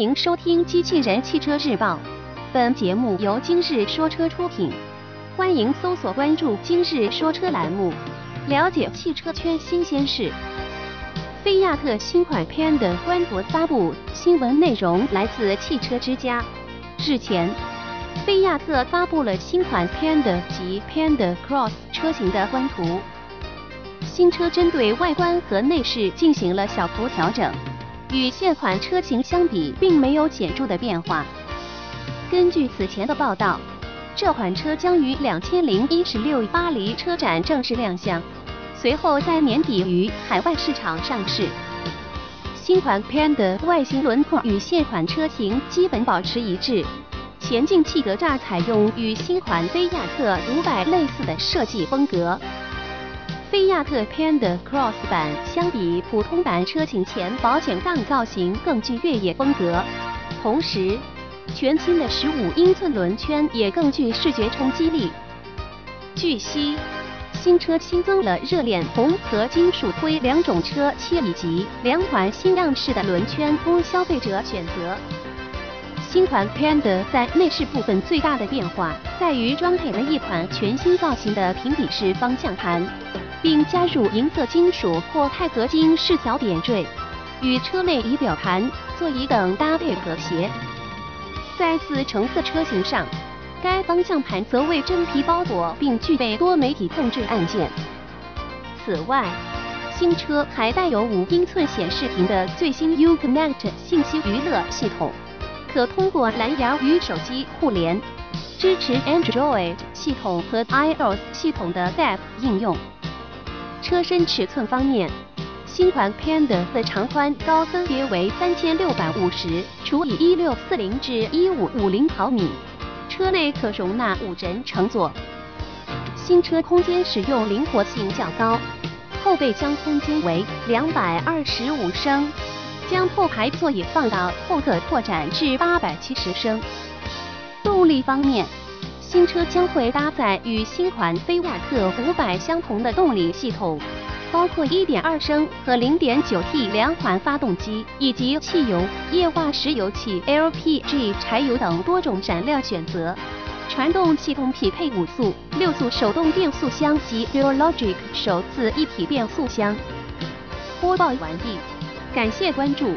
欢迎收听《机器人汽车日报》，本节目由今日说车出品。欢迎搜索关注“今日说车”栏目，了解汽车圈新鲜事。菲亚特新款 Panda 官博发布，新闻内容来自汽车之家。日前，菲亚特发布了新款 Panda 及 Panda Cross 车型的官图。新车针对外观和内饰进行了小幅调整。与现款车型相比，并没有显著的变化。根据此前的报道，这款车将于两千零一十六巴黎车展正式亮相，随后在年底于海外市场上市。新款 Panda 外形轮廓与现款车型基本保持一致，前进气格栅采用与新款菲亚特五百类似的设计风格。菲亚特 Panda Cross 版相比普通版车型前保险杠造型更具越野风格，同时全新的十五英寸轮圈也更具视觉冲击力。据悉，新车新增了热链红和金属灰两种车漆以及两款新样式的轮圈供消费者选择。新款 Panda 在内饰部分最大的变化在于装配了一款全新造型的平底式方向盘。并加入银色金属或钛合金饰条点缀，与车内仪表盘、座椅等搭配和谐。在此橙色车型上，该方向盘则为真皮包裹，并具备多媒体控制按键。此外，新车还带有五英寸显示屏的最新 Uconnect 信息娱乐系统，可通过蓝牙与手机互联，支持 Android 系统和 iOS 系统的 App 应用。车身尺寸方面，新款 Panda 的长宽高分别为三千六百五十除以一六四零至一五五零毫米，车内可容纳五人乘坐。新车空间使用灵活性较高，后备箱空间为两百二十五升，将后排座椅放倒后可拓展至八百七十升。动力方面。新车将会搭载与新款菲亚特五百相同的动力系统，包括1.2升和 0.9T 两款发动机，以及汽油、液化石油气、LPG 柴油等多种燃料选择。传动系统匹配五速、六速手动变速箱及 Dual Logic 手自一体变速箱。播报完毕，感谢关注。